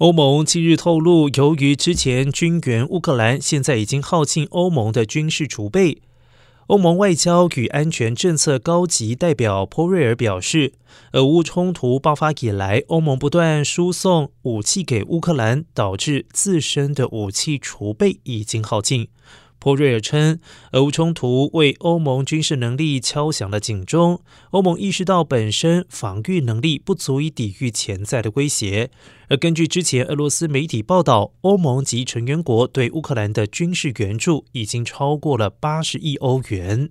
欧盟近日透露，由于之前军援乌克兰，现在已经耗尽欧盟的军事储备。欧盟外交与安全政策高级代表波瑞尔表示，俄乌冲突爆发以来，欧盟不断输送武器给乌克兰，导致自身的武器储备已经耗尽。波瑞尔称，俄乌冲突为欧盟军事能力敲响了警钟。欧盟意识到本身防御能力不足以抵御潜在的威胁。而根据之前俄罗斯媒体报道，欧盟及成员国对乌克兰的军事援助已经超过了八十亿欧元。